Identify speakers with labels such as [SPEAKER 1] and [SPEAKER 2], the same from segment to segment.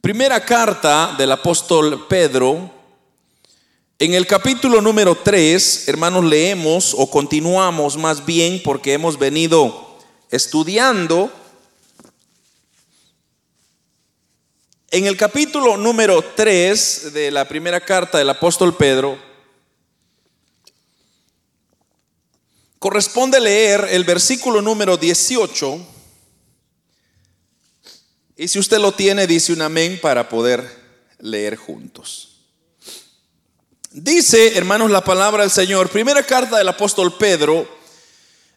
[SPEAKER 1] Primera carta del apóstol Pedro. En el capítulo número 3, hermanos, leemos o continuamos más bien porque hemos venido estudiando. En el capítulo número 3 de la primera carta del apóstol Pedro, corresponde leer el versículo número 18 y si usted lo tiene, dice un amén para poder leer juntos. Dice, hermanos, la palabra del Señor, primera carta del apóstol Pedro,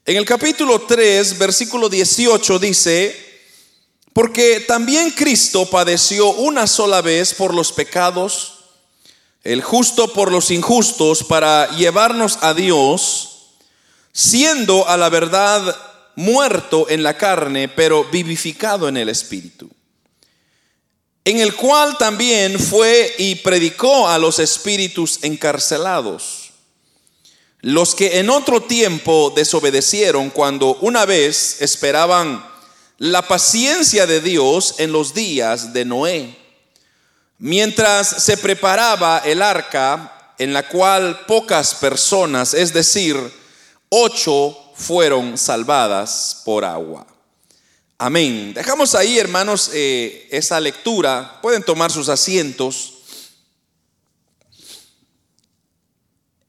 [SPEAKER 1] en el capítulo 3, versículo 18 dice, porque también Cristo padeció una sola vez por los pecados, el justo por los injustos, para llevarnos a Dios, siendo a la verdad muerto en la carne, pero vivificado en el espíritu en el cual también fue y predicó a los espíritus encarcelados, los que en otro tiempo desobedecieron cuando una vez esperaban la paciencia de Dios en los días de Noé, mientras se preparaba el arca en la cual pocas personas, es decir, ocho, fueron salvadas por agua. Amén. Dejamos ahí, hermanos, eh, esa lectura. Pueden tomar sus asientos.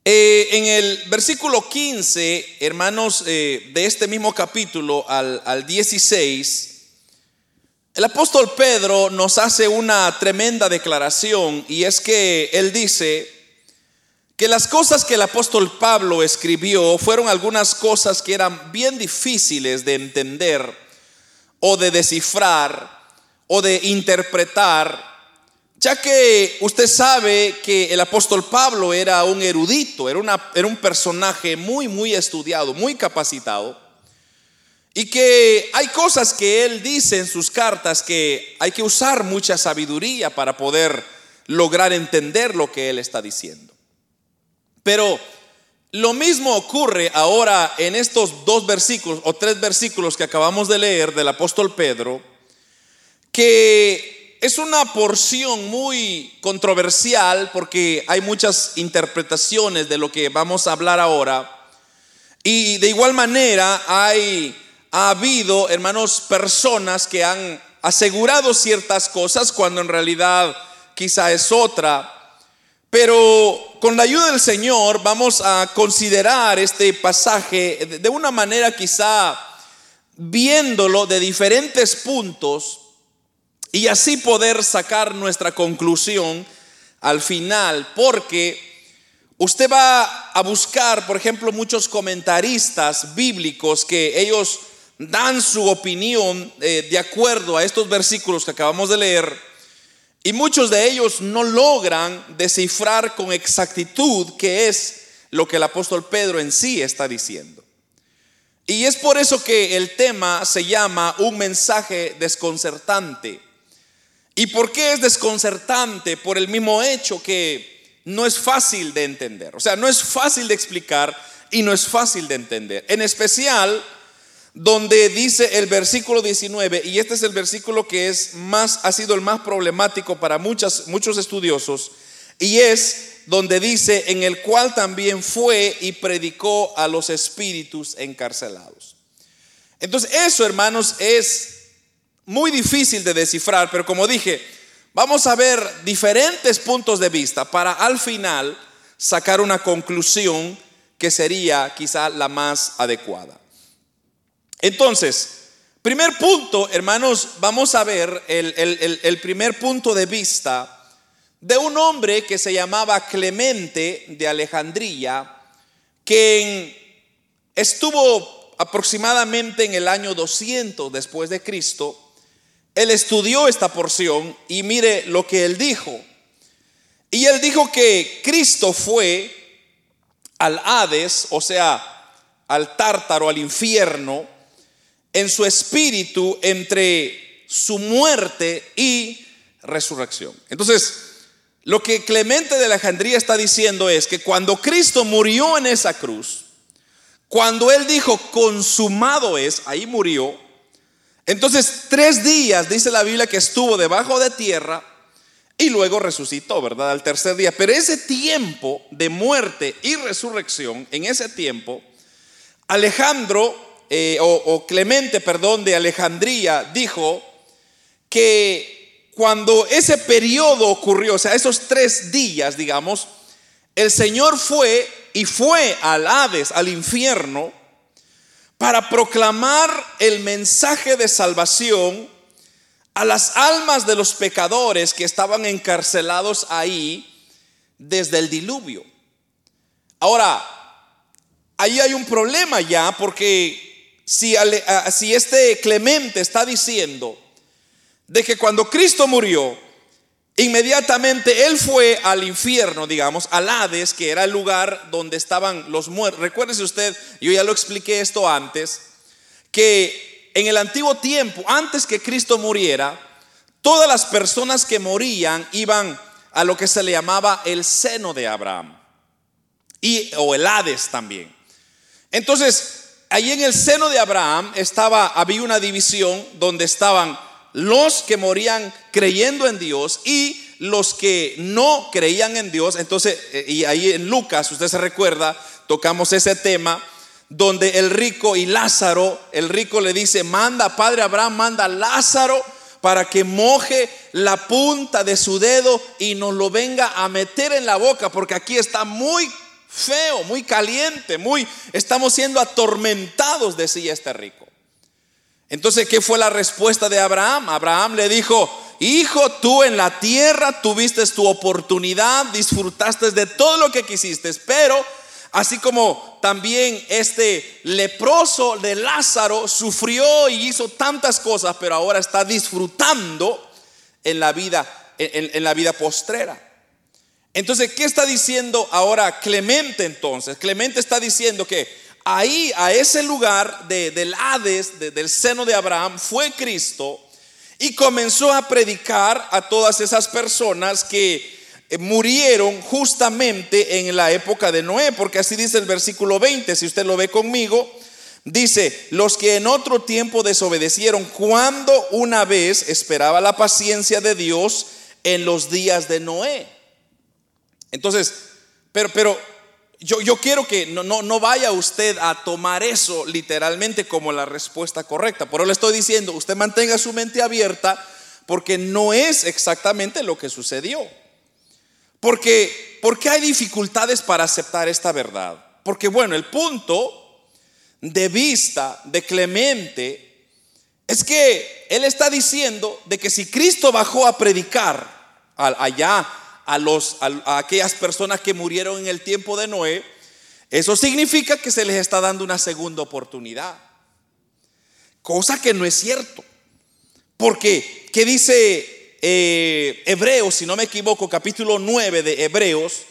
[SPEAKER 1] Eh, en el versículo 15, hermanos, eh, de este mismo capítulo al, al 16, el apóstol Pedro nos hace una tremenda declaración y es que él dice que las cosas que el apóstol Pablo escribió fueron algunas cosas que eran bien difíciles de entender o de descifrar o de interpretar, ya que usted sabe que el apóstol Pablo era un erudito, era, era un personaje muy, muy estudiado, muy capacitado, y que hay cosas que él dice en sus cartas que hay que usar mucha sabiduría para poder lograr entender lo que él está diciendo. Pero lo mismo ocurre ahora en estos dos versículos o tres versículos que acabamos de leer del apóstol Pedro, que es una porción muy controversial porque hay muchas interpretaciones de lo que vamos a hablar ahora. Y de igual manera hay, ha habido, hermanos, personas que han asegurado ciertas cosas cuando en realidad quizá es otra. Pero con la ayuda del Señor vamos a considerar este pasaje de una manera quizá viéndolo de diferentes puntos y así poder sacar nuestra conclusión al final, porque usted va a buscar, por ejemplo, muchos comentaristas bíblicos que ellos dan su opinión eh, de acuerdo a estos versículos que acabamos de leer y muchos de ellos no logran descifrar con exactitud qué es lo que el apóstol Pedro en sí está diciendo. Y es por eso que el tema se llama un mensaje desconcertante. ¿Y por qué es desconcertante? Por el mismo hecho que no es fácil de entender. O sea, no es fácil de explicar y no es fácil de entender. En especial donde dice el versículo 19, y este es el versículo que es más, ha sido el más problemático para muchas, muchos estudiosos, y es donde dice, en el cual también fue y predicó a los espíritus encarcelados. Entonces, eso, hermanos, es muy difícil de descifrar, pero como dije, vamos a ver diferentes puntos de vista para al final sacar una conclusión que sería quizá la más adecuada. Entonces, primer punto, hermanos, vamos a ver el, primer punto de vista de un hombre que se llamaba Clemente de Alejandría, quien estuvo aproximadamente en el año 200 después de Cristo. Él estudió esta porción y mire lo que él dijo. Y él dijo que Cristo fue al Hades, o sea, al tártaro, al infierno, en su espíritu entre su muerte y resurrección. Entonces, lo que Clemente de Alejandría está diciendo es que cuando Cristo murió en esa cruz, cuando Él dijo, consumado es, ahí murió, Entonces, tres días dice la Biblia que estuvo debajo de tierra y luego resucitó, ¿verdad? Al tercer día. Pero ese tiempo de muerte y resurrección, en ese tiempo, Alejandro, eh, o, o Clemente, perdón, de Alejandría, dijo que cuando ese periodo ocurrió, o sea, esos tres días, digamos, el Señor fue y fue al Hades, al infierno, para proclamar el mensaje de salvación a las almas de los pecadores que estaban encarcelados ahí desde el diluvio. Ahora, ahí hay un problema ya, porque si, este Clemente está diciendo de que cuando Cristo murió, Inmediatamente él fue al infierno, digamos, al Hades, que era el lugar donde estaban los muertos. Recuérdese usted, yo ya lo expliqué esto antes, que en el antiguo tiempo, antes que Cristo muriera, todas las personas que morían iban a lo que se le llamaba el seno de Abraham y o el Hades también. Entonces, ahí en el seno de Abraham estaba había una división donde estaban los que morían creyendo en Dios y los que no creían en Dios. Entonces, eh, y ahí en Lucas, usted se recuerda, tocamos ese tema donde el rico y Lázaro, el rico le dice, manda, Padre Abraham, manda a Lázaro para que moje la punta de su dedo y nos lo venga a meter en la boca, porque aquí está muy feo, muy caliente, muy, estamos siendo atormentados, decía este rico. Entonces, ¿qué fue la respuesta de Abraham? Abraham le dijo, hijo, tú en la tierra tuviste tu oportunidad, disfrutaste de todo lo que quisiste, pero así como también este leproso de Lázaro sufrió y hizo tantas cosas, pero ahora está disfrutando en la vida, en, la vida postrera. Entonces, ¿qué está diciendo ahora Clemente entonces? Clemente está diciendo que ahí, a ese lugar de, del Hades, del seno de Abraham, fue Cristo y comenzó a predicar a todas esas personas que eh, murieron justamente en la época de Noé, porque así dice el versículo 20, si usted lo ve conmigo, dice, los que en otro tiempo desobedecieron cuando una vez esperaba la paciencia de Dios en los días de Noé. Entonces, pero, pero yo, quiero que no, no, vaya usted a tomar eso literalmente como la respuesta correcta. Por eso le estoy diciendo, usted mantenga su mente abierta porque no es exactamente lo que sucedió. Porque, porque hay dificultades para aceptar esta verdad. Porque bueno, el punto de vista de Clemente es que él está diciendo de que si Cristo bajó a predicar allá a, los, a, aquellas personas que murieron en el tiempo de Noé, eso significa que se les está dando una segunda oportunidad. Cosa que no es cierto. Porque, ¿qué dice eh, Hebreos, si no me equivoco, capítulo 9 de Hebreos?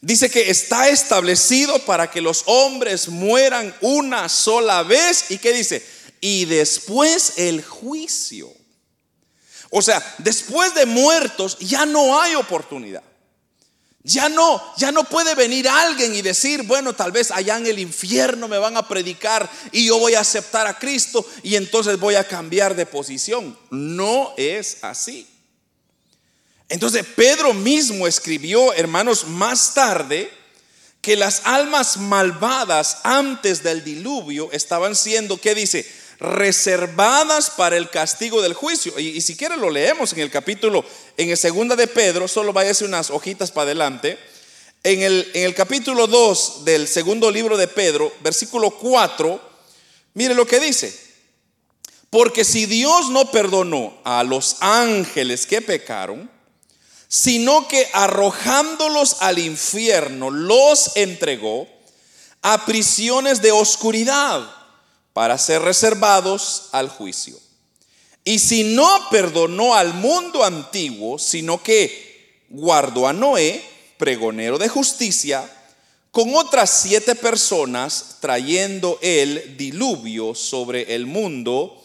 [SPEAKER 1] Dice que está establecido para que los hombres mueran una sola vez. ¿Y qué dice? Y después el juicio. O sea, después de muertos ya no hay oportunidad. Ya no, ya no puede venir alguien y decir, bueno, tal vez allá en el infierno me van a predicar y yo voy a aceptar a Cristo y entonces voy a cambiar de posición. No es así. Entonces Pedro mismo escribió, hermanos, más tarde, que las almas malvadas antes del diluvio estaban siendo, ¿qué dice? Reservadas para el castigo del juicio. Y, si quiere lo leemos en el capítulo, en el segunda de Pedro, solo váyase unas hojitas para adelante. En el, en el capítulo 2 del segundo libro de Pedro, versículo 4, mire lo que dice. Porque si Dios no perdonó a los ángeles que pecaron, sino que arrojándolos al infierno los entregó a prisiones de oscuridad para ser reservados al juicio. Y si no perdonó al mundo antiguo, sino que guardó a Noé, pregonero de justicia, con otras siete personas, trayendo el diluvio sobre el mundo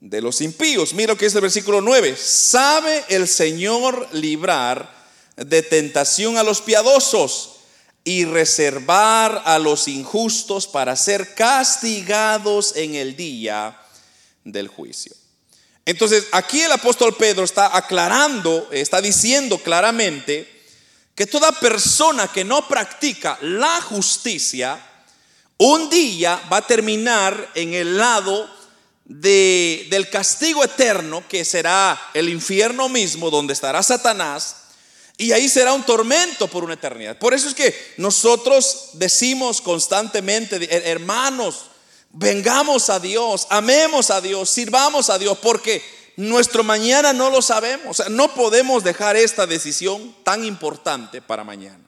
[SPEAKER 1] de los impíos. Mira lo que es el versículo 9. Sabe el Señor librar de tentación a los piadosos y reservar a los injustos para ser castigados en el día del juicio. Entonces, aquí el apóstol Pedro está aclarando, está diciendo claramente que toda persona que no practica la justicia, un día va a terminar en el lado de, del castigo eterno, que será el infierno mismo, donde estará Satanás, y ahí será un tormento por una eternidad. Por eso es que nosotros decimos constantemente, hermanos, vengamos a Dios, amemos a Dios, sirvamos a Dios, porque nuestro mañana no lo sabemos. O sea, no podemos dejar esta decisión tan importante para mañana.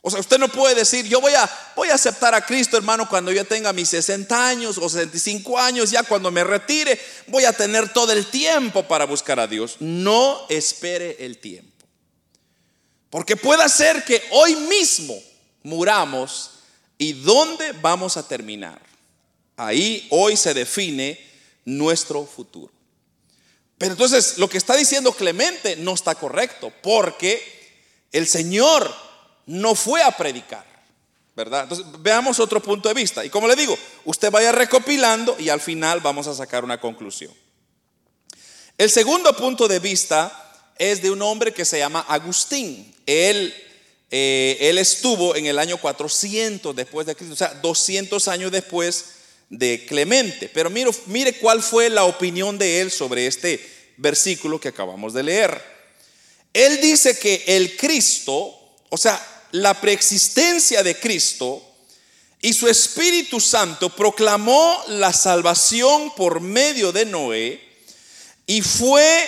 [SPEAKER 1] O sea, usted no puede decir, yo voy a, voy a aceptar a Cristo, hermano, cuando yo tenga mis 60 años o 65 años, ya cuando me retire, voy a tener todo el tiempo para buscar a Dios. No espere el tiempo. Porque puede ser que hoy mismo muramos y dónde vamos a terminar. Ahí hoy se define nuestro futuro. Pero entonces lo que está diciendo Clemente no está correcto, porque el Señor no fue a predicar, ¿verdad? Entonces veamos otro punto de vista. Y como le digo, usted vaya recopilando y al final vamos a sacar una conclusión. El segundo punto de vista es de un hombre que se llama Agustín. Él, eh, él estuvo en el año 400 después de Cristo, o sea, 200 años después de Clemente. Pero mire, mire cuál fue la opinión de él sobre este versículo que acabamos de leer. Él dice que el Cristo, o sea, la preexistencia de Cristo y su Espíritu Santo proclamó la salvación por medio de Noé y fue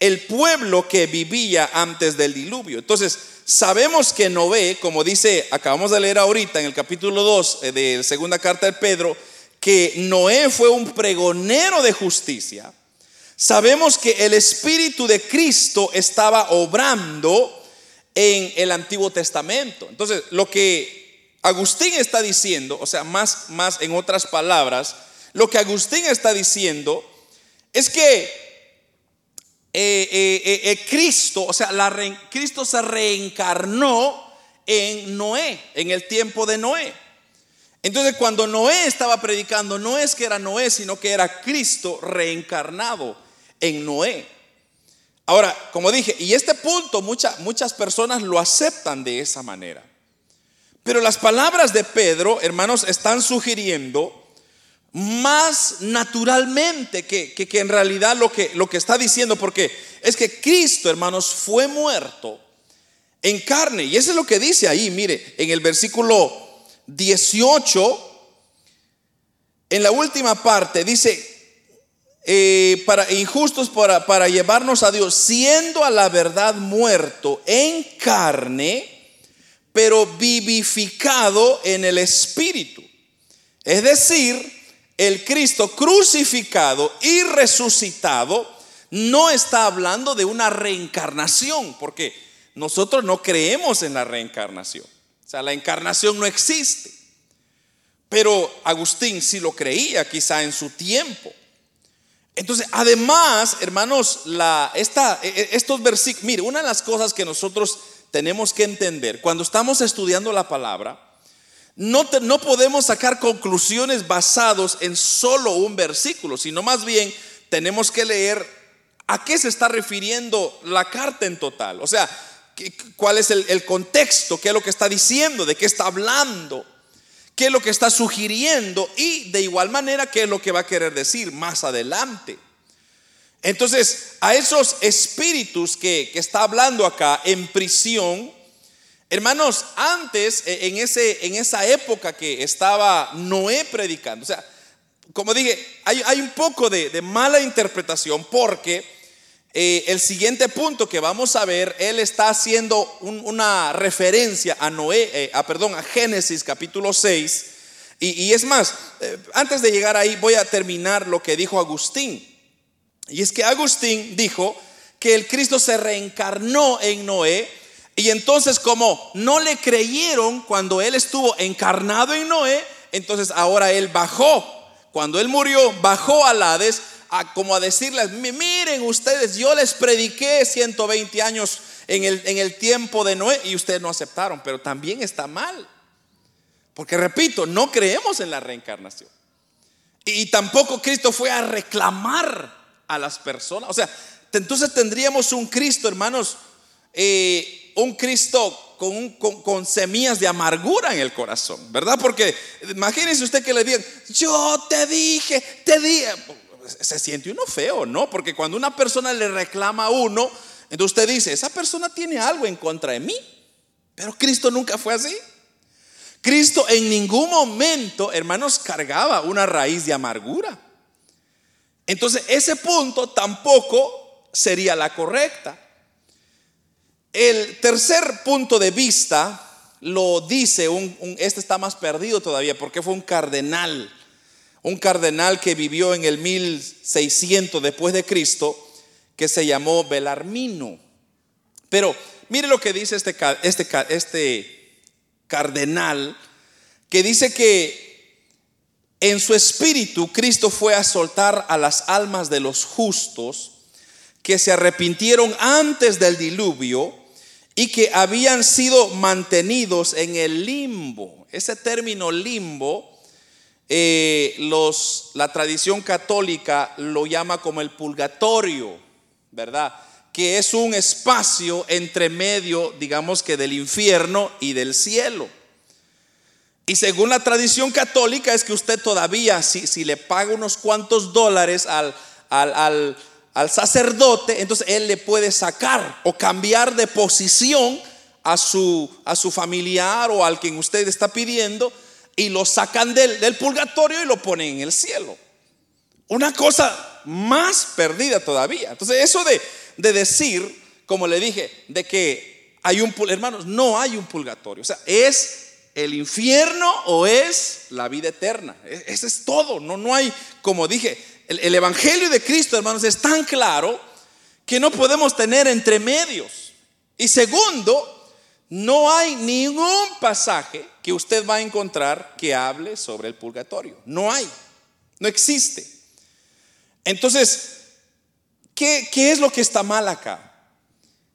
[SPEAKER 1] el pueblo que vivía antes del diluvio. Entonces, sabemos que Noé, como dice, acabamos de leer ahorita en el capítulo 2 eh, de la segunda carta de Pedro, que Noé fue un pregonero de justicia. Sabemos que el Espíritu de Cristo estaba obrando en el Antiguo Testamento. Entonces, lo que Agustín está diciendo, o sea, más, más en otras palabras, lo que Agustín está diciendo es que eh, eh, eh, Cristo, o sea, Cristo se reencarnó en Noé, en el tiempo de Noé. Entonces cuando Noé estaba predicando, no es que era Noé, sino que era Cristo reencarnado en Noé. Ahora, como dije, y este punto muchas personas lo aceptan de esa manera. Pero las palabras de Pedro, hermanos, están sugiriendo más naturalmente que, que, en realidad lo que, lo que está diciendo, porque es que Cristo, hermanos, fue muerto en carne. Y eso es lo que dice ahí, mire, en el versículo 18, en la última parte, dice, eh, para injustos para, para llevarnos a Dios, siendo a la verdad muerto en carne, pero vivificado en el Espíritu. Es decir, el Cristo crucificado y resucitado no está hablando de una reencarnación, porque nosotros no creemos en la reencarnación. O sea, la encarnación no existe. Pero Agustín sí lo creía quizá en su tiempo. Entonces, además, hermanos, esta, e, e, estos versículos, mire, una de las cosas que nosotros tenemos que entender cuando estamos estudiando la palabra, no, podemos sacar conclusiones basados en solo un versículo, sino más bien tenemos que leer a qué se está refiriendo la carta en total. O sea, cuál es el, contexto, qué es lo que está diciendo, de qué está hablando, qué es lo que está sugiriendo y de igual manera qué es lo que va a querer decir más adelante. Entonces, a esos espíritus que, que está hablando acá en prisión, Hermanos, antes, eh, en, ese, en esa época que estaba Noé predicando, o sea, como dije, hay, un poco de, mala interpretación porque eh, el siguiente punto que vamos a ver, él está haciendo una referencia a Noé, eh, a, perdón, a Génesis capítulo 6. Y, y es más, antes de llegar ahí voy a terminar lo que dijo Agustín. Y es que Agustín dijo que el Cristo se reencarnó en Noé y entonces como no le creyeron cuando él estuvo encarnado en Noé, entonces ahora él bajó. Cuando él murió, bajó al Hades a, como a decirles, miren ustedes, yo les prediqué 120 años en el, en el tiempo de Noé y ustedes no aceptaron, pero también está mal. Porque repito, no creemos en la reencarnación. Y tampoco Cristo fue a reclamar a las personas. O sea, entonces tendríamos un Cristo, hermanos, eh, un Cristo con, semillas de amargura en el corazón, ¿verdad? Porque imagínense usted que le digan, yo te dije, te dije, se siente uno feo, ¿no? Porque cuando una persona le reclama a uno, entonces usted dice, esa persona tiene algo en contra de mí, pero Cristo nunca fue así. Cristo en ningún momento, hermanos, cargaba una raíz de amargura. Entonces, ese punto tampoco sería la correcta. El tercer punto de vista lo dice, un, este está más perdido todavía, porque fue un cardenal, un cardenal que vivió en el 1600 después de Cristo, que se llamó Belarmino. Pero mire lo que dice este, este, este cardenal, que dice que en su espíritu Cristo fue a soltar a las almas de los justos que se arrepintieron antes del diluvio y que habían sido mantenidos en el limbo. Ese término limbo, eh, la tradición católica lo llama como el purgatorio, ¿verdad? Que es un espacio entre medio, digamos que del infierno y del cielo. Y según la tradición católica es que usted todavía, si, si le paga unos cuantos dólares al, al, sacerdote, entonces él le puede sacar o cambiar de posición a su, a su familiar o al quien usted está pidiendo y lo sacan del, del purgatorio y lo ponen en el cielo. Una cosa más perdida todavía. Entonces eso de, de decir, como le dije, de que hay un, hermanos, no hay un purgatorio. O sea, es el infierno o es la vida eterna. E, Eso es todo. No, no hay, como dije, el, Evangelio de Cristo, hermanos, es tan claro que no podemos tener entre medios. Y segundo, no hay ningún pasaje que usted va a encontrar que hable sobre el purgatorio. No hay. No existe. Entonces, ¿qué, qué es lo que está mal acá?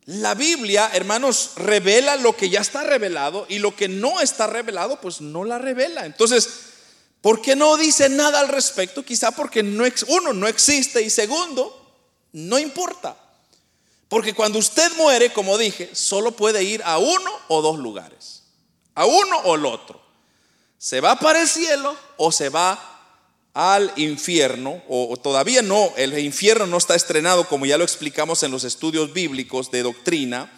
[SPEAKER 1] La Biblia, hermanos, revela lo que ya está revelado y lo que no está revelado, pues no la revela. Entonces, ¿por qué no dice nada al respecto? Quizá porque no, uno, no existe y segundo, no importa. Porque cuando usted muere, como dije, solo puede ir a uno o dos lugares. A uno o el otro. Se va para el cielo o se va al infierno, o, todavía no, el infierno no está estrenado como ya lo explicamos en los estudios bíblicos de doctrina,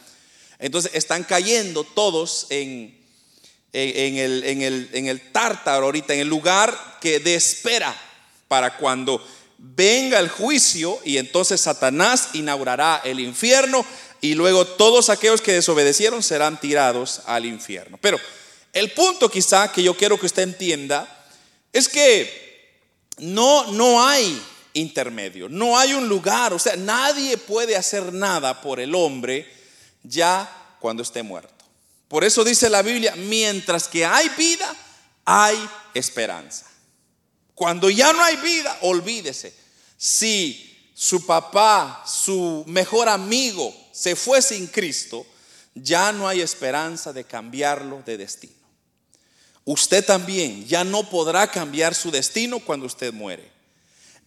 [SPEAKER 1] entonces están cayendo todos en, en, el, en, el, en el tártaro ahorita, en el lugar que de espera para cuando venga el juicio y entonces Satanás inaugurará el infierno y luego todos aquellos que desobedecieron serán tirados al infierno. Pero el punto quizá que yo quiero que usted entienda es que no, no hay intermedio, no hay un lugar, o sea, nadie puede hacer nada por el hombre ya cuando esté muerto. Por eso dice la Biblia, mientras que hay vida, hay esperanza. Cuando ya no hay vida, olvídese. Si su papá, su mejor amigo se fue sin Cristo, ya no hay esperanza de cambiarlo de destino usted también ya no podrá cambiar su destino cuando usted muere.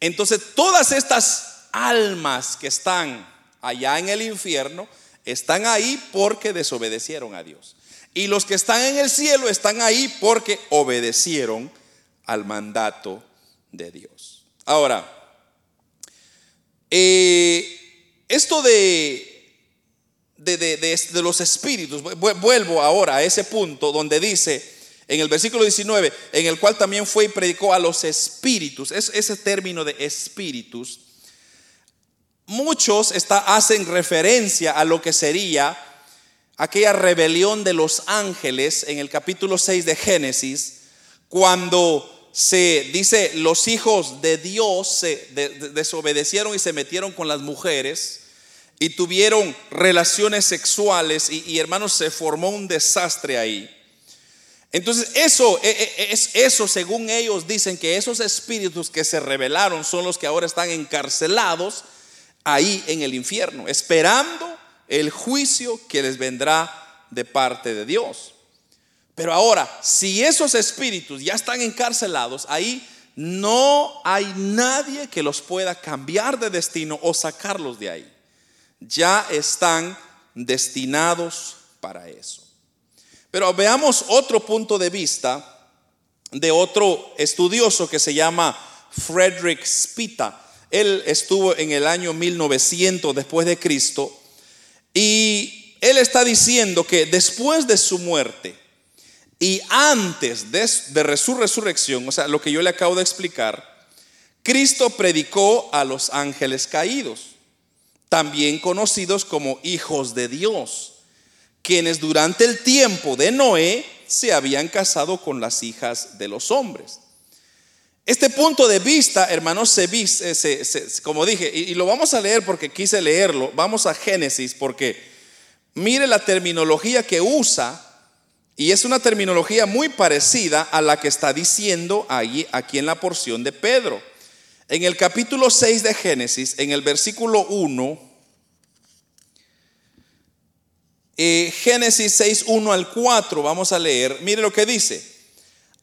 [SPEAKER 1] Entonces todas estas almas que están allá en el infierno están ahí porque desobedecieron a Dios. Y los que están en el cielo están ahí porque obedecieron al mandato de Dios. Ahora, eh, esto de, de, de los espíritus, vuelvo ahora a ese punto donde dice, en el versículo 19, en el cual también fue y predicó a los espíritus. Es, ese término de espíritus, muchos hacen referencia a lo que sería aquella rebelión de los ángeles en el capítulo 6 de Génesis, cuando se dice los hijos de Dios se desobedecieron y se metieron con las mujeres y tuvieron relaciones sexuales y hermanos se formó un desastre ahí. Entonces, eso e, e, es eso según ellos dicen que esos espíritus que se rebelaron son los que ahora están encarcelados ahí en el infierno, esperando el juicio que les vendrá de parte de Dios. Pero ahora, si esos espíritus ya están encarcelados, ahí no hay nadie que los pueda cambiar de destino o sacarlos de ahí. Ya están destinados para eso. Pero veamos otro punto de vista de otro estudioso que se llama Frederick Spita. Él estuvo en el año 1900 después de Cristo y él está diciendo que después de su muerte y antes de, de su resurrección, o sea, lo que yo le acabo de explicar, Cristo predicó a los ángeles caídos, también conocidos como hijos de Dios, quienes durante el tiempo de Noé se habían casado con las hijas de los hombres. Este punto de vista, hermanos, se, se, como dije, y, lo vamos a leer porque quise leerlo, vamos a Génesis porque mire la terminología que usa y es una terminología muy parecida a la que está diciendo ahí, aquí en la porción de Pedro. En el capítulo 6 de Génesis, en el versículo 1, eh, Génesis 6, 1 al 4, vamos a leer, mire lo que dice.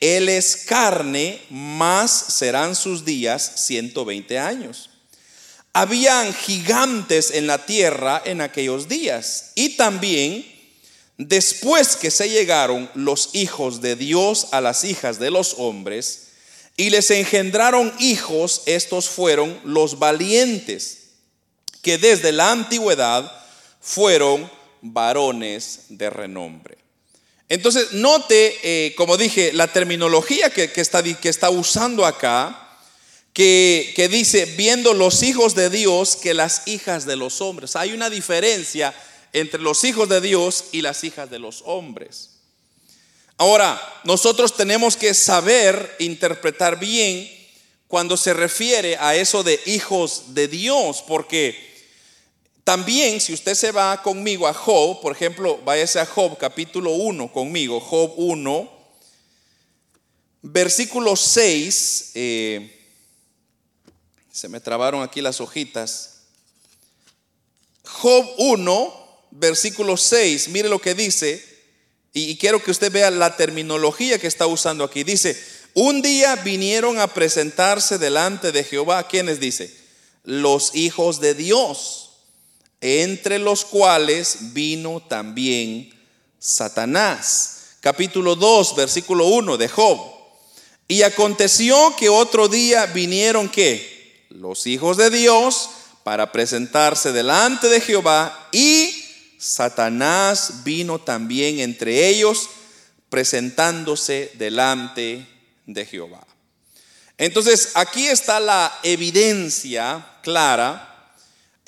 [SPEAKER 1] Él es carne, más serán sus días 120 años. Habían gigantes en la tierra en aquellos días y también después que se llegaron los hijos de Dios a las hijas de los hombres y les engendraron hijos, estos fueron los valientes, que desde la antigüedad fueron varones de renombre. Entonces, note, eh, como dije, la terminología que, está, que está, usando acá, que, que, dice, viendo los hijos de Dios que las hijas de los hombres. Hay una diferencia entre los hijos de Dios y las hijas de los hombres. Ahora, nosotros tenemos que saber interpretar bien cuando se refiere a eso de hijos de Dios, porque también, si usted se va conmigo a Job, por ejemplo, váyase a Job capítulo 1 conmigo, Job 1, versículo 6, eh, se me trabaron aquí las hojitas. Job 1, versículo 6, mire lo que dice, y, y quiero que usted vea la terminología que está usando aquí. Dice, un día vinieron a presentarse delante de Jehová, ¿quiénes dice? Los hijos de Dios entre los cuales vino también Satanás. Capítulo 2, versículo 1 de Job. Y aconteció que otro día vinieron que los hijos de Dios para presentarse delante de Jehová y Satanás vino también entre ellos presentándose delante de Jehová. Entonces aquí está la evidencia clara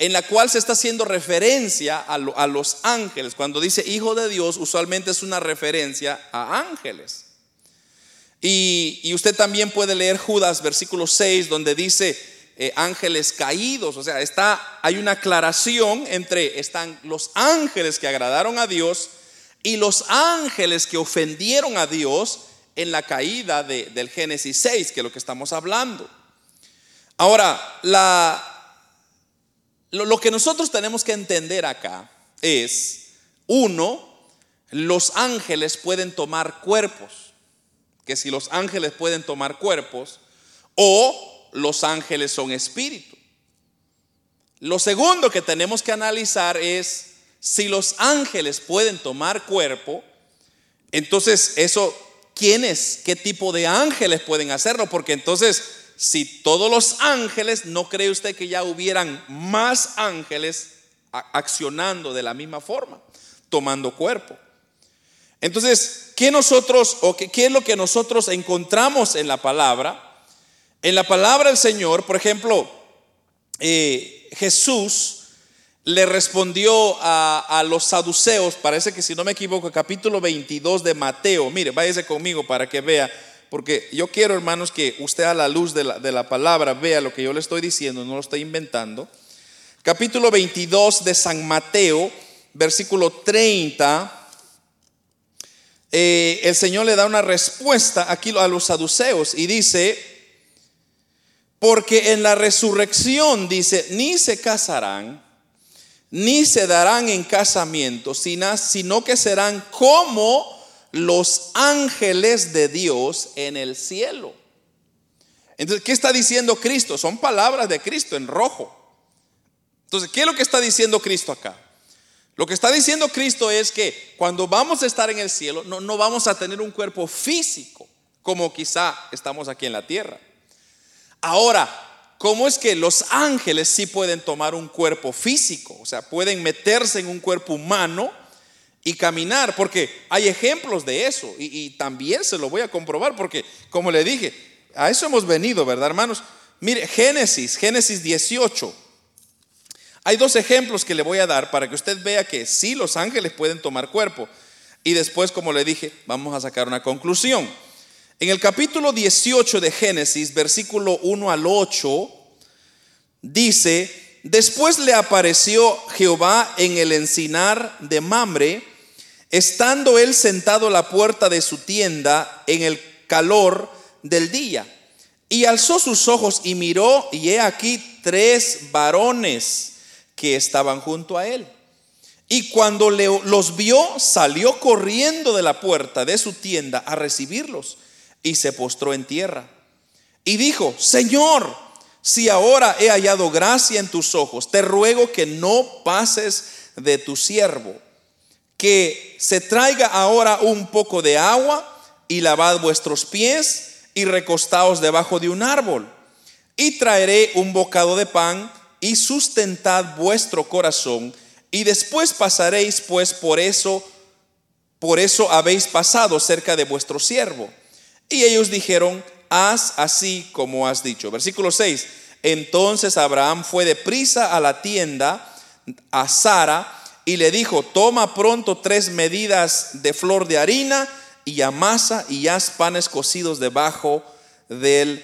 [SPEAKER 1] en la cual se está haciendo referencia a, los ángeles. Cuando dice hijo de Dios, usualmente es una referencia a ángeles. Y, usted también puede leer Judas, versículo 6, donde dice eh, ángeles caídos. O sea, está, hay una aclaración entre están los ángeles que agradaron a Dios y los ángeles que ofendieron a Dios en la caída del Génesis 6, que es lo que estamos hablando. Ahora, la, lo, que nosotros tenemos que entender acá es, uno, los ángeles pueden tomar cuerpos, que si los ángeles pueden tomar cuerpos, o los ángeles son espíritu. Lo segundo que tenemos que analizar es si los ángeles pueden tomar cuerpo, entonces eso, ¿quiénes? ¿Qué tipo de ángeles pueden hacerlo? Porque entonces si todos los ángeles, ¿no cree usted que ya hubieran más ángeles accionando de la misma forma, tomando cuerpo? Entonces, ¿qué nosotros o qué, es lo que nosotros encontramos en la palabra? En la palabra del Señor, por ejemplo, eh, Jesús le respondió a, a, los saduceos, parece que si no me equivoco, capítulo 22 de Mateo, mire, váyase conmigo para que vea porque yo quiero, hermanos, que usted a la luz de la, de la palabra vea lo que yo le estoy diciendo, no lo estoy inventando. Capítulo 22 de San Mateo, versículo 30. Eh, el Señor le da una respuesta aquí a los saduceos y dice, porque en la resurrección dice, ni se casarán, ni se darán en casamiento, sino que serán como los ángeles de Dios en el cielo. Entonces, ¿qué está diciendo Cristo? Son palabras de Cristo en rojo. Entonces, ¿qué es lo que está diciendo Cristo acá? Lo que está diciendo Cristo es que cuando vamos a estar en el cielo, no, no vamos a tener un cuerpo físico, como quizá estamos aquí en la tierra. Ahora, ¿cómo es que los ángeles sí pueden tomar un cuerpo físico? O sea, pueden meterse en un cuerpo humano y caminar, porque hay ejemplos de eso y, también se lo voy a comprobar, porque como le dije, a eso hemos venido, ¿verdad, hermanos? Mire, Génesis, Génesis 18. Hay dos ejemplos que le voy a dar para que usted vea que sí los ángeles pueden tomar cuerpo. Y después, como le dije, vamos a sacar una conclusión. En el capítulo 18 de Génesis, versículo 1 al 8, dice, después le apareció Jehová en el encinar de Mamre, estando él sentado a la puerta de su tienda en el calor del día. Y alzó sus ojos y miró, y he aquí tres varones que estaban junto a él. Y cuando los vio, salió corriendo de la puerta de su tienda a recibirlos y se postró en tierra. Y dijo, Señor, si ahora he hallado gracia en tus ojos, te ruego que no pases de tu siervo que se traiga ahora un poco de agua y lavad vuestros pies y recostaos debajo de un árbol. Y traeré un bocado de pan y sustentad vuestro corazón y después pasaréis pues por eso, por eso habéis pasado cerca de vuestro siervo. Y ellos dijeron, haz así como has dicho. Versículo 6. Entonces Abraham fue de prisa a la tienda a Sara y le dijo, toma pronto tres medidas de flor de harina y amasa y haz panes cocidos debajo del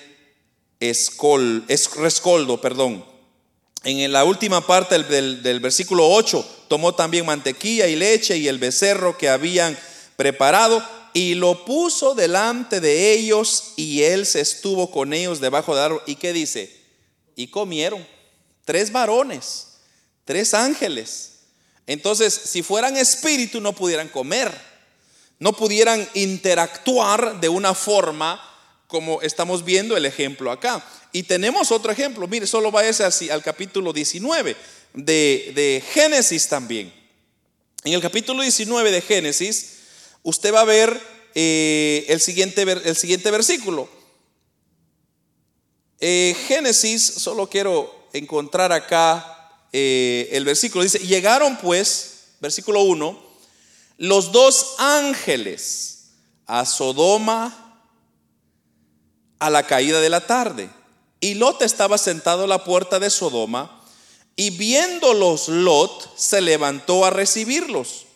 [SPEAKER 1] escol, rescoldo, perdón. En la última parte del, versículo 8, tomó también mantequilla y leche y el becerro que habían preparado y lo puso delante de ellos y él se estuvo con ellos debajo del árbol. ¿Y qué dice? Y comieron. Tres varones, tres ángeles entonces, si fueran espíritu, no pudieran comer, no pudieran interactuar de una forma como estamos viendo el ejemplo acá. Y tenemos otro ejemplo, mire, solo váyase así al capítulo 19 de, Génesis también. En el capítulo 19 de Génesis, usted va a ver eh, el, siguiente, el siguiente versículo. Eh, Génesis, solo quiero encontrar acá eh, el versículo. Dice, llegaron pues, versículo 1, los dos ángeles a Sodoma a la caída de la tarde. Y Lot estaba sentado a la puerta de Sodoma y viéndolos Lot se levantó a recibirlos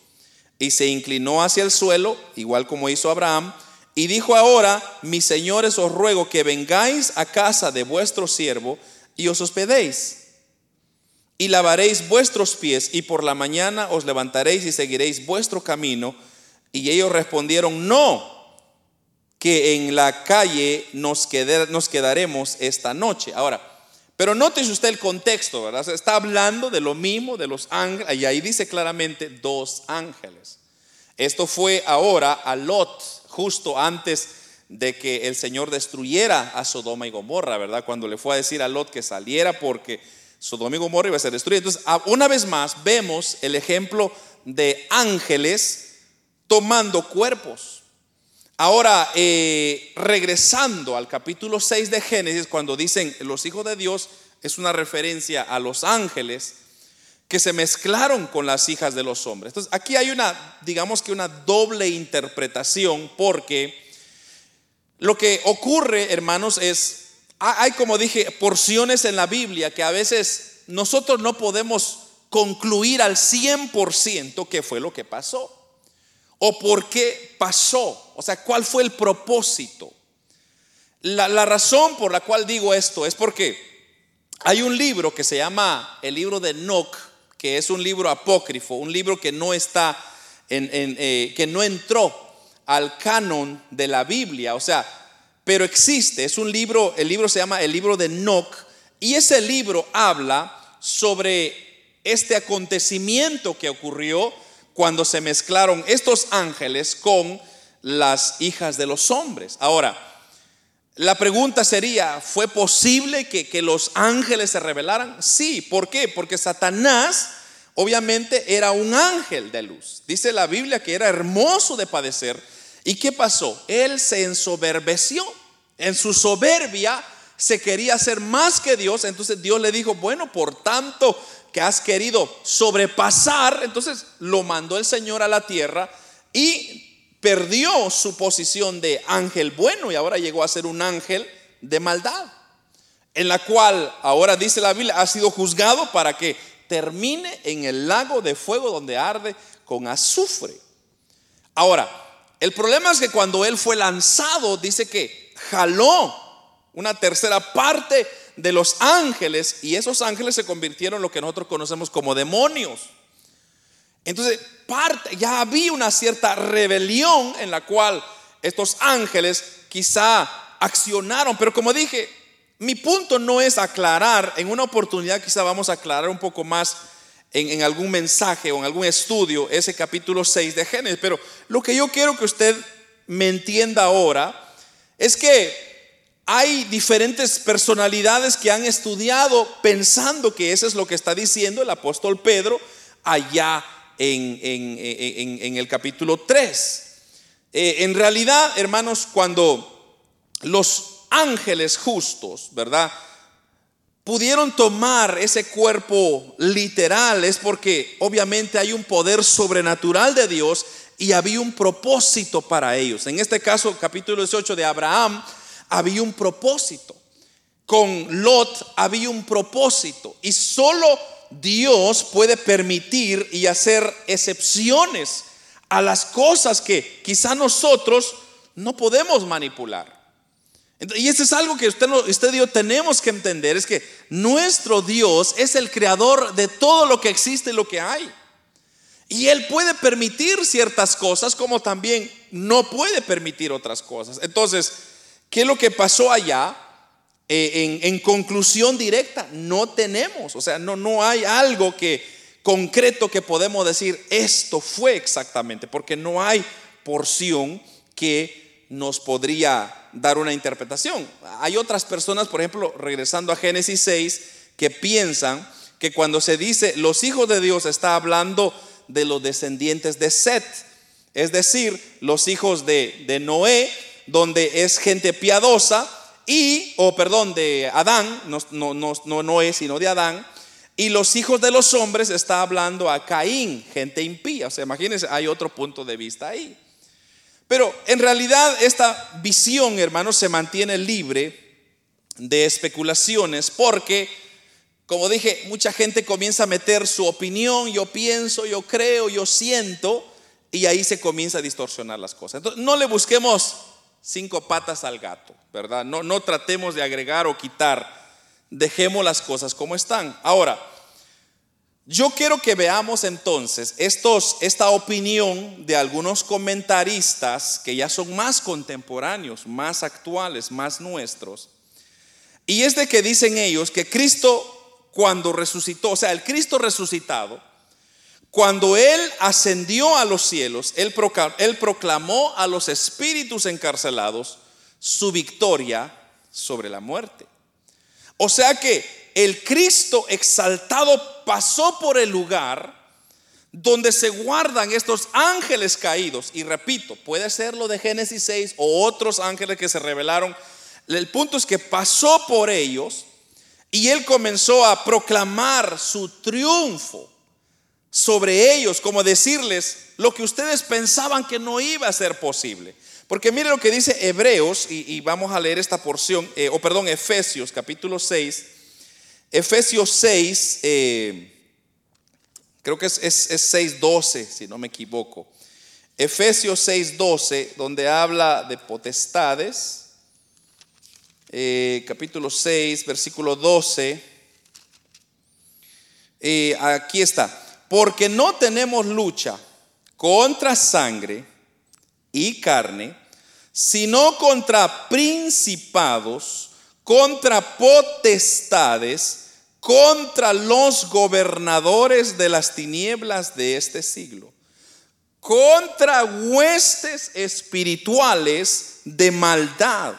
[SPEAKER 1] y se inclinó hacia el suelo, igual como hizo Abraham, y dijo ahora, mis señores os ruego que vengáis a casa de vuestro siervo y os hospedéis y lavaréis vuestros pies y por la mañana os levantaréis y seguiréis vuestro camino. Y ellos respondieron, no, que en la calle nos, quedaremos esta noche. Ahora, pero nótese usted el contexto, ¿verdad? Está hablando de lo mismo, de los ángeles, y ahí dice claramente dos ángeles. Esto fue ahora a Lot, justo antes de que el Señor destruyera a Sodoma y Gomorra, ¿verdad? Cuando le fue a decir a Lot que saliera porque Sodoma y Gomorra iba a ser destruida. Entonces, una vez más vemos el ejemplo de ángeles tomando cuerpos. Ahora, eh, regresando al capítulo 6 de Génesis, cuando dicen los hijos de Dios, es una referencia a los ángeles que se mezclaron con las hijas de los hombres. Entonces, aquí hay una, digamos que una doble interpretación, porque lo que ocurre, hermanos, es hay, como dije, porciones en la Biblia que a veces nosotros no podemos concluir al 100% qué fue lo que pasó o por qué pasó, o sea, cuál fue el propósito. La, la razón por la cual digo esto es porque hay un libro que se llama el libro de Enoch, que es un libro apócrifo, un libro que no está en, eh, que no entró al canon de la Biblia, o sea, pero existe, es un libro, el libro se llama el libro de Enoch, y ese libro habla sobre este acontecimiento que ocurrió cuando se mezclaron estos ángeles con las hijas de los hombres. Ahora, la pregunta sería, ¿fue posible que, que los ángeles se rebelaran? Sí, ¿por qué? Porque Satanás obviamente era un ángel de luz. Dice la Biblia que era hermoso de padecer. ¿Y qué pasó? Él se ensoberbeció. En su soberbia se quería hacer más que Dios. Entonces Dios le dijo, bueno, por tanto que has querido sobrepasar, entonces lo mandó el Señor a la tierra y perdió su posición de ángel bueno y ahora llegó a ser un ángel de maldad, en la cual ahora dice la Biblia, ha sido juzgado para que termine en el lago de fuego donde arde con azufre. Ahora, el problema es que cuando él fue lanzado, dice que jaló una tercera parte de los ángeles y esos ángeles se convirtieron en lo que nosotros conocemos como demonios. Entonces, ya había una cierta rebelión en la cual estos ángeles quizá accionaron, pero como dije, mi punto no es aclarar, en una oportunidad quizá vamos a aclarar un poco más en, algún mensaje o en algún estudio ese capítulo 6 de Génesis, pero lo que yo quiero que usted me entienda ahora es que hay diferentes personalidades que han estudiado pensando que eso es lo que está diciendo el apóstol Pedro allá en, el capítulo 3. Eh, en realidad, hermanos, cuando los ángeles justos, ¿verdad? Pudieron tomar ese cuerpo literal es porque obviamente hay un poder sobrenatural de Dios y había un propósito para ellos. En este caso, capítulo 18 de Abraham, había un propósito. Con Lot había un propósito y solo Dios puede permitir y hacer excepciones a las cosas que quizá nosotros no podemos manipular. Y eso es algo que usted, usted y yo tenemos que entender, es que nuestro Dios es el creador de todo lo que existe y lo que hay. Y Él puede permitir ciertas cosas como también no puede permitir otras cosas. Entonces, ¿qué es lo que pasó allá? Eh, en, en, conclusión directa, no tenemos, o sea, no, no hay algo que concreto que podemos decir, esto fue exactamente, porque no hay porción que nos podría dar una interpretación. Hay otras personas, por ejemplo, regresando a Génesis 6, que piensan que cuando se dice los hijos de Dios está hablando de los descendientes de Set, es decir, los hijos de, Noé, donde es gente piadosa, y, o perdón, de Adán, no, no, no Noé, sino de Adán, y los hijos de los hombres está hablando a Caín, gente impía. O sea, imagínense, hay otro punto de vista ahí. Pero en realidad esta visión, hermanos, se mantiene libre de especulaciones porque, como dije, mucha gente comienza a meter su opinión, yo pienso, yo creo, yo siento, y ahí se comienza a distorsionar las cosas. Entonces, no le busquemos cinco patas al gato, ¿verdad? No, no tratemos de agregar o quitar, dejemos las cosas como están. Ahora, yo quiero que veamos entonces esta opinión de algunos comentaristas que ya son más contemporáneos, más actuales, más nuestros. Y es de que dicen ellos que Cristo cuando resucitó, o sea, el Cristo resucitado, cuando Él ascendió a los cielos, Él proclamó a los espíritus encarcelados su victoria sobre la muerte. O sea que el Cristo exaltado pasó por el lugar donde se guardan estos ángeles caídos. Y repito, puede ser lo de Génesis 6 o otros ángeles que se revelaron. El punto es que pasó por ellos y él comenzó a proclamar su triunfo sobre ellos, como decirles lo que ustedes pensaban que no iba a ser posible. Porque mire lo que dice Hebreos, y, vamos a leer esta porción, eh, o perdón, Efesios capítulo 6, Efesios 6, eh, creo que es, es, 6.12, si no me equivoco. Efesios 6.12, donde habla de potestades. eh, capítulo 6, versículo 12. Eh, aquí está. Porque no tenemos lucha contra sangre y carne, sino contra principados, contra potestades, contra los gobernadores de las tinieblas de este siglo, contra huestes espirituales de maldad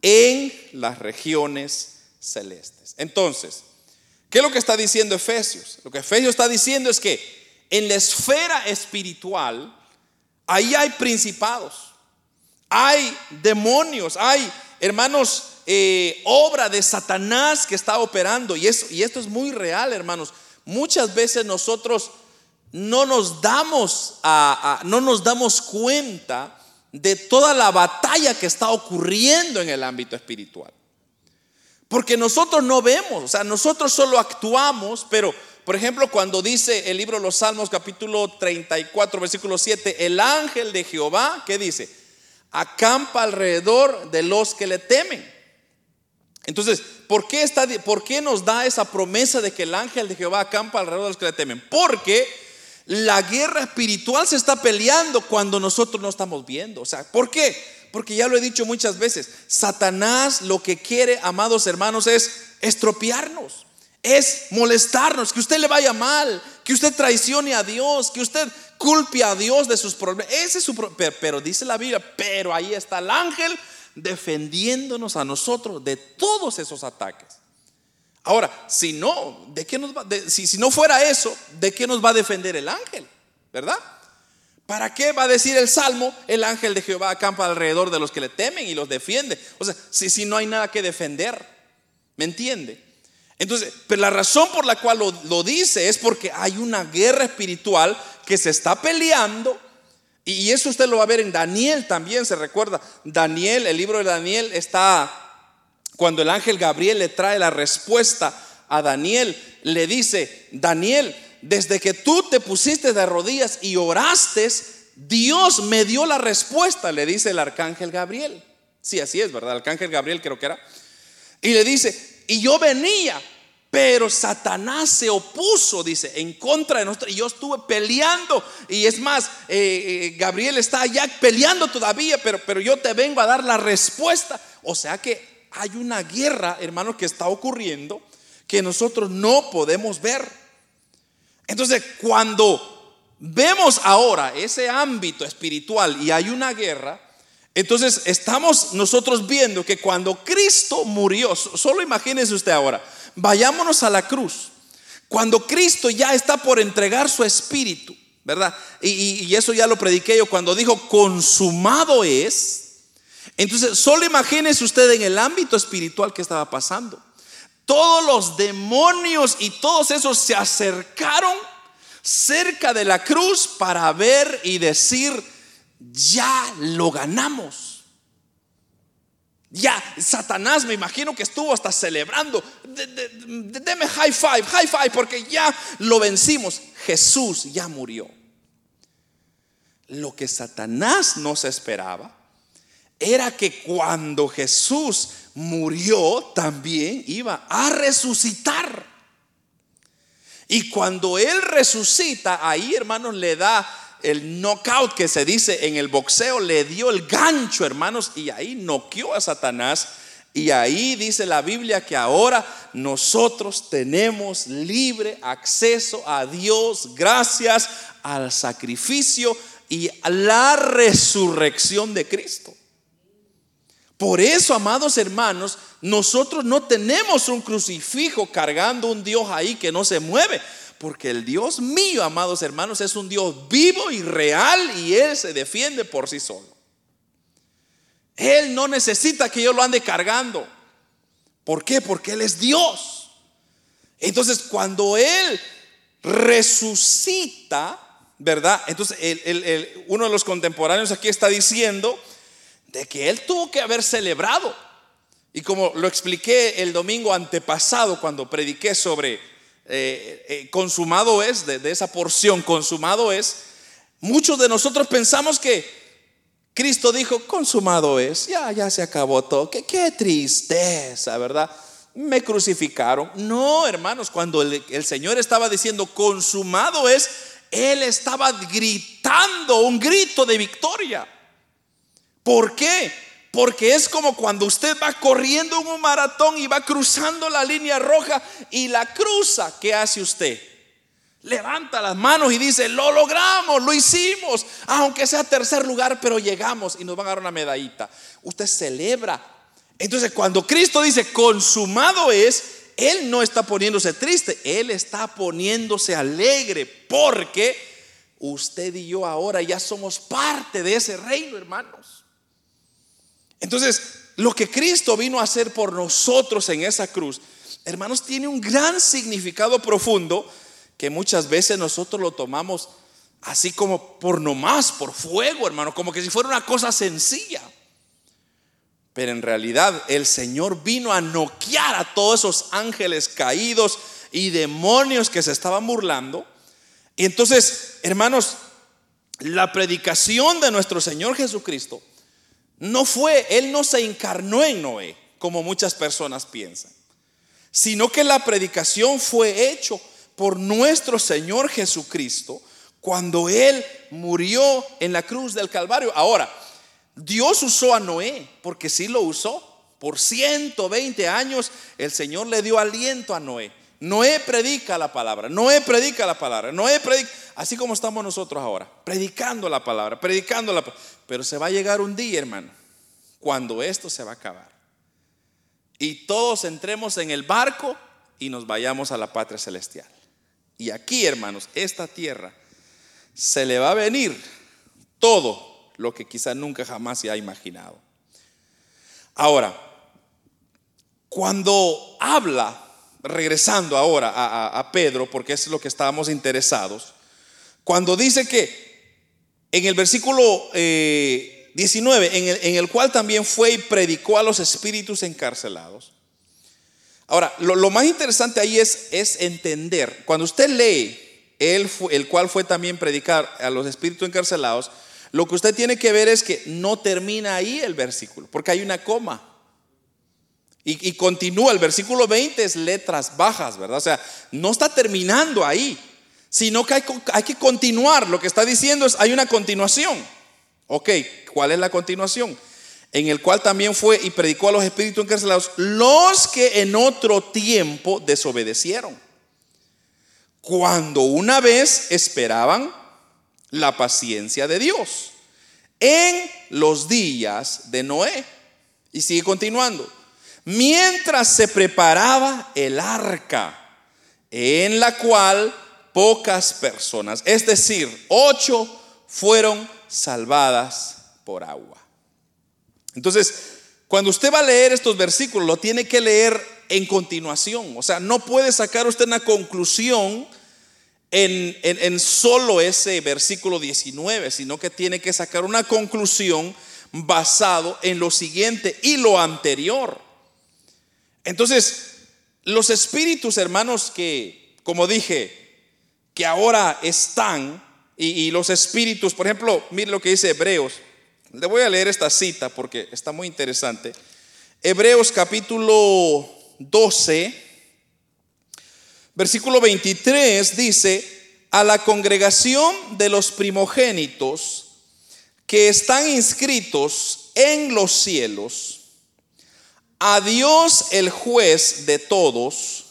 [SPEAKER 1] en las regiones celestes. Entonces, ¿qué es lo que está diciendo Efesios? Lo que Efesios está diciendo es que en la esfera espiritual, ahí hay principados, hay demonios, hay, hermanos, eh, obra de Satanás que está operando. Y, eso, y esto es muy real, hermanos. Muchas veces nosotros no nos damos, a, no nos damos cuenta de toda la batalla que está ocurriendo en el ámbito espiritual. Porque nosotros no vemos, o sea, nosotros solo actuamos, pero por ejemplo, cuando dice el libro de los Salmos capítulo 34, versículo 7, el ángel de Jehová, ¿qué dice? Acampa alrededor de los que le temen. Entonces, ¿por qué, está, ¿por qué nos da esa promesa de que el ángel de Jehová acampa alrededor de los que le temen? Porque la guerra espiritual se está peleando cuando nosotros no estamos viendo. O sea, ¿por qué? Porque ya lo he dicho muchas veces, Satanás lo que quiere, amados hermanos, es estropearnos es molestarnos, que usted le vaya mal, que usted traicione a Dios, que usted culpe a Dios de sus problemas. Ese es su pero, pero dice la Biblia, pero ahí está el ángel defendiéndonos a nosotros de todos esos ataques. Ahora, si no, ¿de qué nos va, si, si no fuera eso, ¿de qué nos va a defender el ángel? ¿Verdad? ¿Para qué va a decir el Salmo? El ángel de Jehová acampa alrededor de los que le temen y los defiende. O sea, si, si no hay nada que defender, ¿me entiende? Entonces, pero la razón por la cual lo, dice es porque hay una guerra espiritual que se está peleando. Y eso usted lo va a ver en Daniel también, se recuerda. Daniel, el libro de Daniel está, cuando el ángel Gabriel le trae la respuesta a Daniel, le dice, Daniel, desde que tú te pusiste de rodillas y oraste, Dios me dio la respuesta, le dice el arcángel Gabriel. Sí, así es, ¿verdad? El arcángel Gabriel creo que era. Y le dice, y yo venía, pero Satanás se opuso, dice, en contra de nosotros. Y yo estuve peleando. Y es más, eh, eh, Gabriel está allá peleando todavía, pero, pero yo te vengo a dar la respuesta. O sea que hay una guerra, hermanos, que está ocurriendo que nosotros no podemos ver. Entonces, cuando vemos ahora ese ámbito espiritual y hay una guerra, entonces estamos nosotros viendo que cuando Cristo murió, solo imagínense usted ahora, vayámonos a la cruz, cuando Cristo ya está por entregar su espíritu, ¿verdad? Y, eso ya lo prediqué yo cuando dijo, consumado es. Entonces, solo imagínese usted en el ámbito espiritual que estaba pasando. Todos los demonios y todos esos se acercaron cerca de la cruz para ver y decir, ya lo ganamos. Ya, Satanás me imagino que estuvo hasta celebrando. Deme high five, high five, porque ya lo vencimos. Jesús ya murió. Lo que Satanás no se esperaba era que cuando Jesús murió, también iba a resucitar. Y cuando Él resucita, ahí hermanos le da el knockout que se dice en el boxeo, le dio el gancho, hermanos, y ahí noqueó a Satanás. Y ahí dice la Biblia que ahora nosotros tenemos libre acceso a Dios gracias al sacrificio y a la resurrección de Cristo. Por eso, amados hermanos, nosotros no tenemos un crucifijo cargando un Dios ahí que no se mueve. Porque el Dios mío, amados hermanos, es un Dios vivo y real y Él se defiende por sí solo. Él no necesita que yo lo ande cargando. ¿Por qué? Porque Él es Dios. Entonces, cuando Él resucita, ¿verdad? Entonces, uno de los contemporáneos aquí está diciendo de que Él tuvo que haber celebrado. Y como lo expliqué el domingo antepasado cuando prediqué sobre eh, eh, consumado es, de, esa porción consumado es, muchos de nosotros pensamos que Cristo dijo, consumado es, ya, ya se acabó todo. Qué, qué tristeza, ¿verdad? Me crucificaron. No, hermanos, cuando el, el Señor estaba diciendo, consumado es, Él estaba gritando un grito de victoria. ¿Por qué? Porque es como cuando usted va corriendo en un maratón y va cruzando la línea roja y la cruza. ¿Qué hace usted? Levanta las manos y dice, lo logramos, lo hicimos, aunque sea tercer lugar, pero llegamos y nos van a dar una medallita. Usted celebra. Entonces, cuando Cristo dice, consumado es, Él no está poniéndose triste, Él está poniéndose alegre, porque usted y yo ahora ya somos parte de ese reino, hermanos. Entonces, lo que Cristo vino a hacer por nosotros en esa cruz, hermanos, tiene un gran significado profundo que muchas veces nosotros lo tomamos así como por nomás, por fuego, hermano, como que si fuera una cosa sencilla. Pero en realidad el Señor vino a noquear a todos esos ángeles caídos y demonios que se estaban burlando. Y entonces, hermanos, la predicación de nuestro Señor Jesucristo no fue, Él no se encarnó en Noé, como muchas personas piensan, sino que la predicación fue hecho por nuestro Señor Jesucristo cuando Él murió en la cruz del Calvario. Ahora, Dios usó a Noé, porque sí lo usó. Por 120 años el Señor le dio aliento a Noé. Noé predica la palabra, Noé predica la palabra, Noé predica, así como estamos nosotros ahora, predicando la palabra, predicando la palabra. Pero se va a llegar un día, hermano, cuando esto se va a acabar. Y todos entremos en el barco y nos vayamos a la patria celestial. Y aquí, hermanos, esta tierra se le va a venir todo lo que quizá nunca jamás se ha imaginado. Ahora, cuando habla, regresando ahora a, Pedro, porque es lo que estábamos interesados, cuando dice que en el versículo 19, eh, en el, en el cual también fue y predicó a los espíritus encarcelados, Ahora, lo, más interesante ahí es, es, entender, cuando usted lee el cual fue también predicar a los espíritus encarcelados, lo que usted tiene que ver es que no termina ahí el versículo, porque hay una coma. Y, continúa, el versículo 20 es letras bajas, ¿verdad? O sea, no está terminando ahí, sino que hay, que continuar. Lo que está diciendo es, hay una continuación. Ok, ¿cuál es la continuación? en el cual también fue y predicó a los espíritus encarcelados, los que en otro tiempo desobedecieron, cuando una vez esperaban la paciencia de Dios en los días de Noé. Y sigue continuando. Mientras se preparaba el arca, en la cual pocas personas, es decir, ocho, fueron salvadas por agua. Entonces, cuando usted va a leer estos versículos, lo tiene que leer en continuación. O sea, no puede sacar usted una conclusión en, solo ese versículo 19, sino que tiene que sacar una conclusión basado en lo siguiente y lo anterior. Entonces, los espíritus, hermanos, que, como dije, que ahora están, y, los espíritus, por ejemplo, mire lo que dice Hebreos le voy a leer esta cita porque está muy interesante. Hebreos capítulo 12, versículo 23 dice, a la congregación de los primogénitos que están inscritos en los cielos, a Dios el juez de todos,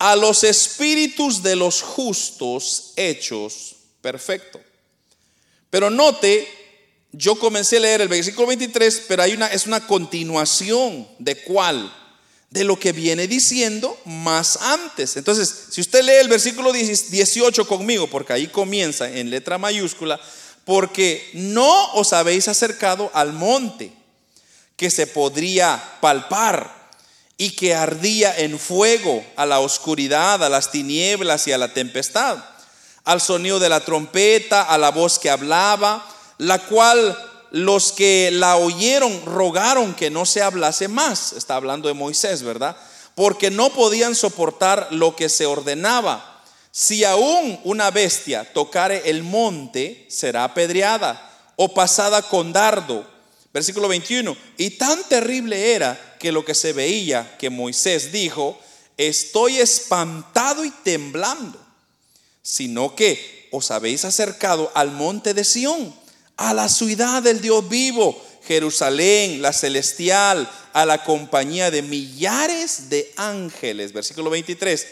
[SPEAKER 1] a los espíritus de los justos hechos perfecto. Pero note yo comencé a leer el versículo 23, pero hay una, es una continuación de cuál, de lo que viene diciendo más antes. Entonces, si usted lee el versículo 18 conmigo, porque ahí comienza en letra mayúscula, porque no os habéis acercado al monte que se podría palpar y que ardía en fuego, a la oscuridad, a las tinieblas y a la tempestad, al sonido de la trompeta, a la voz que hablaba, la cual los que la oyeron rogaron que no se hablase más. Está hablando de Moisés, ¿verdad? Porque no podían soportar lo que se ordenaba. Si aún una bestia tocare el monte, será apedreada. o pasada con dardo. Versículo 21. Y tan terrible era que lo que se veía que Moisés dijo, estoy espantado y temblando, sino que os habéis acercado al monte de Sión, a la ciudad del Dios vivo, Jerusalén, la celestial, a la compañía de millares de ángeles. Versículo 23.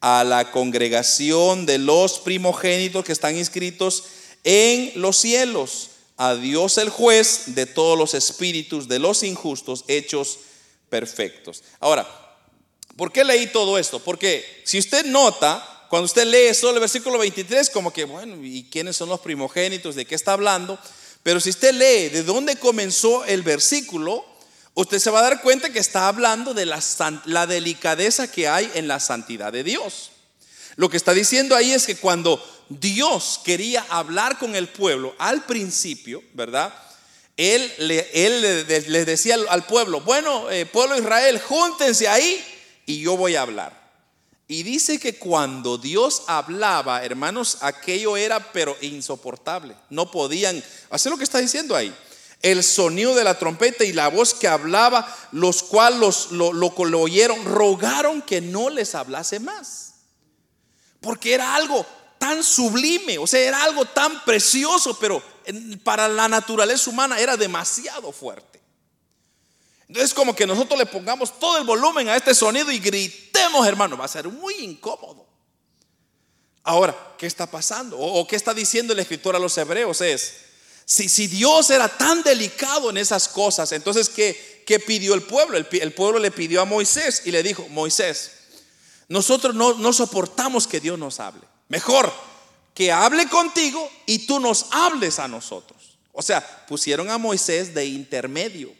[SPEAKER 1] A la congregación de los primogénitos que están inscritos en los cielos. A Dios el juez de todos los espíritus de los injustos hechos perfectos. Ahora, ¿por qué leí todo esto? Porque si usted nota, cuando usted lee solo el versículo 23, como que, bueno, ¿y quiénes son los primogénitos? ¿De qué está hablando? Pero si usted lee de dónde comenzó el versículo, usted se va a dar cuenta que está hablando de la, la delicadeza que hay en la santidad de Dios. Lo que está diciendo ahí es que cuando Dios quería hablar con el pueblo al principio, ¿verdad? él, le, les decía al, pueblo, bueno, eh, pueblo Israel, júntense ahí y yo voy a hablar. Y dice que cuando Dios hablaba, hermanos, aquello era pero insoportable. No podían hacer lo que está diciendo ahí. El sonido de la trompeta y la voz que hablaba, los cuales lo, lo oyeron, rogaron que no les hablase más. Porque era algo tan sublime, o sea, era algo tan precioso, pero para la naturaleza humana era demasiado fuerte. Entonces como que nosotros le pongamos todo el volumen a este sonido y gritemos, hermano, va a ser muy incómodo. Ahora, ¿qué está pasando? ¿O, qué está diciendo el escritor a los hebreos? Es, si, si Dios era tan delicado en esas cosas, entonces ¿qué, qué pidió el pueblo? El, pueblo le pidió a Moisés y le dijo, Moisés, nosotros no, no soportamos que Dios nos hable. Mejor que hable contigo y tú nos hables a nosotros. O sea, pusieron a Moisés de intermedio.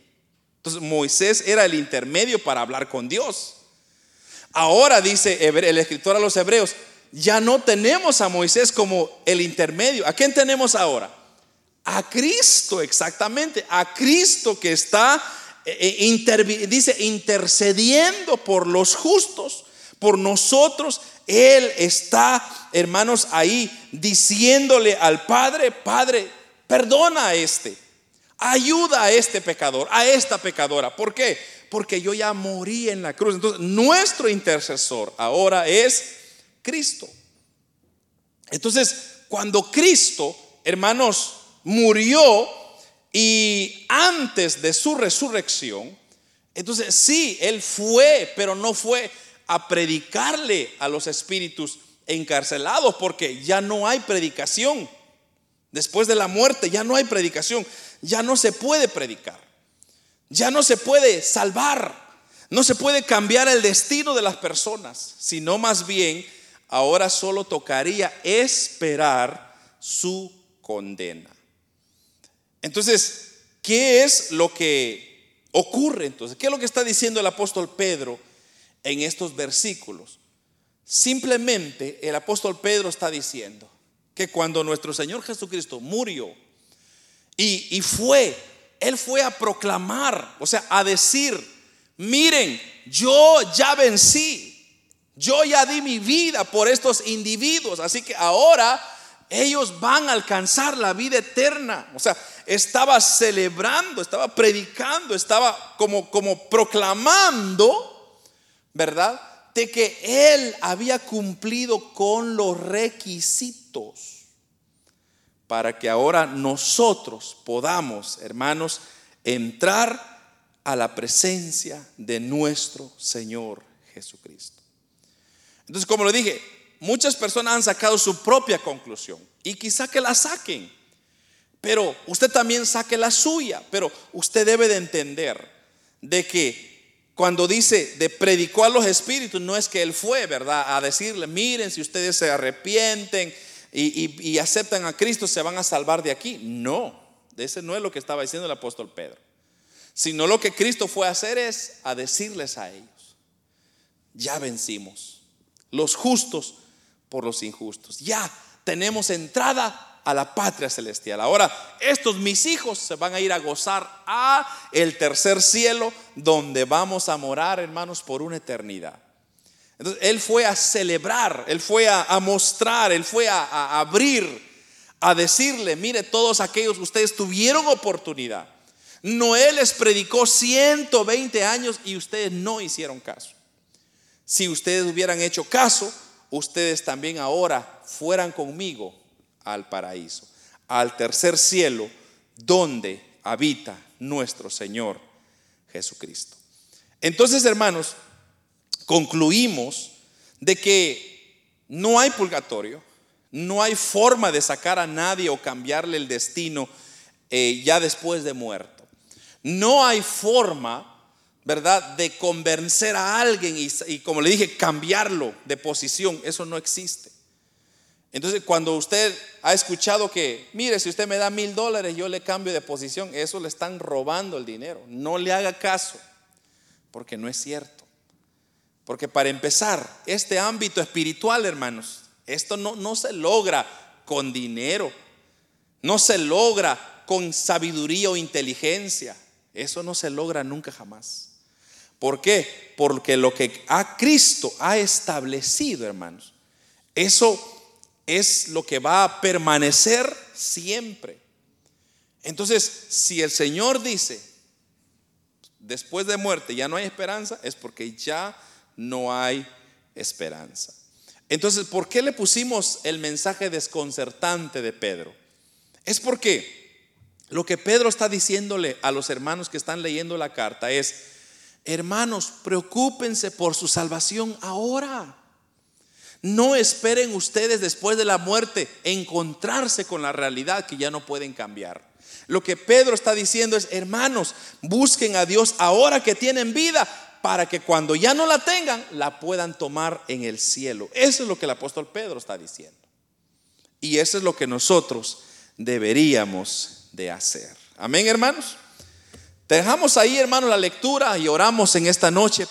[SPEAKER 1] Entonces Moisés era el intermedio para hablar con Dios. Ahora dice el escritor a los hebreos, ya no tenemos a Moisés como el intermedio. ¿A quién tenemos ahora? A Cristo, exactamente. A Cristo que está, eh, eh, dice, intercediendo por los justos, por nosotros él está, hermanos, ahí diciéndole al Padre, Padre, perdona a este, ayuda a este pecador, a esta pecadora. ¿Por qué? Porque yo ya morí en la cruz. Entonces, nuestro intercesor ahora es Cristo. Entonces, cuando Cristo, hermanos, murió y antes de su resurrección, entonces sí, Él fue, pero no fue a predicarle a los espíritus encarcelados porque ya no hay predicación. Después de la muerte ya no hay predicación, ya no se puede predicar, ya no se puede salvar, no se puede cambiar el destino de las personas, sino más bien ahora solo tocaría esperar su condena. Entonces, ¿qué es lo que ocurre entonces? ¿Qué es lo que está diciendo el apóstol Pedro en estos versículos. Simplemente el apóstol Pedro está diciendo que cuando nuestro Señor Jesucristo murió y, fue, Él fue a proclamar, o sea, a decir, miren, yo ya vencí, yo ya di mi vida por estos individuos, así que ahora ellos van a alcanzar la vida eterna. O sea, estaba celebrando, estaba predicando, estaba como, como proclamando ¿verdad? De que él había cumplido con los requisitos para que ahora nosotros podamos, hermanos, entrar a la presencia de nuestro Señor Jesucristo. Entonces, como lo dije, muchas personas han sacado su propia conclusión y quizá que la saquen, pero usted también saque la suya, pero usted debe de entender de que cuando dice de predicó a los espíritus, no es que él fue, ¿verdad? A decirle, miren, si ustedes se arrepienten y, aceptan a Cristo, se van a salvar de aquí. No, ese no es lo que estaba diciendo el apóstol Pedro. Sino lo que Cristo fue a hacer es a decirles a ellos, ya vencimos, los justos por los injustos, ya tenemos entrada a la patria celestial. Ahora, estos mis hijos se van a ir a gozar a el tercer cielo donde vamos a morar, hermanos, por una eternidad. Entonces, él fue a celebrar, él fue a, mostrar, él fue a, abrir, a decirle, mire, todos aquellos, ustedes tuvieron oportunidad. Noé les predicó 120 años y ustedes no hicieron caso. Si ustedes hubieran hecho caso, ustedes también ahora fueran conmigo al paraíso, al tercer cielo, donde habita nuestro Señor Jesucristo. Entonces, hermanos, concluimos de que no hay purgatorio, no hay forma de sacar a nadie o cambiarle el destino eh, ya después de muerto. No hay forma, ¿verdad?, de convencer a alguien y, y como le dije, cambiarlo de posición. Eso no existe. Entonces, cuando usted ha escuchado que, mire, si usted me da mil dólares, yo le cambio de posición, eso le están robando el dinero. No le haga caso, porque no es cierto. Porque para empezar, este ámbito espiritual, hermanos, esto no, no se logra con dinero, no se logra con sabiduría o inteligencia. Eso no se logra nunca jamás. ¿Por qué? Porque lo que a Cristo ha establecido, hermanos, eso es lo que va a permanecer siempre. Entonces, si el Señor dice, después de muerte ya no hay esperanza, es porque ya no hay esperanza. Entonces, ¿por qué le pusimos el mensaje desconcertante de Pedro? Es porque lo que Pedro está diciéndole a los hermanos que están leyendo la carta es, hermanos, preocúpense por su salvación ahora. No esperen ustedes después de la muerte encontrarse con la realidad que ya no pueden cambiar. Lo que Pedro está diciendo es, hermanos, busquen a Dios ahora que tienen vida para que cuando ya no la tengan, la puedan tomar en el cielo. Eso es lo que el apóstol Pedro está diciendo. Y eso es lo que nosotros deberíamos de hacer. Amén, hermanos. Dejamos ahí, hermanos, la lectura y oramos en esta noche.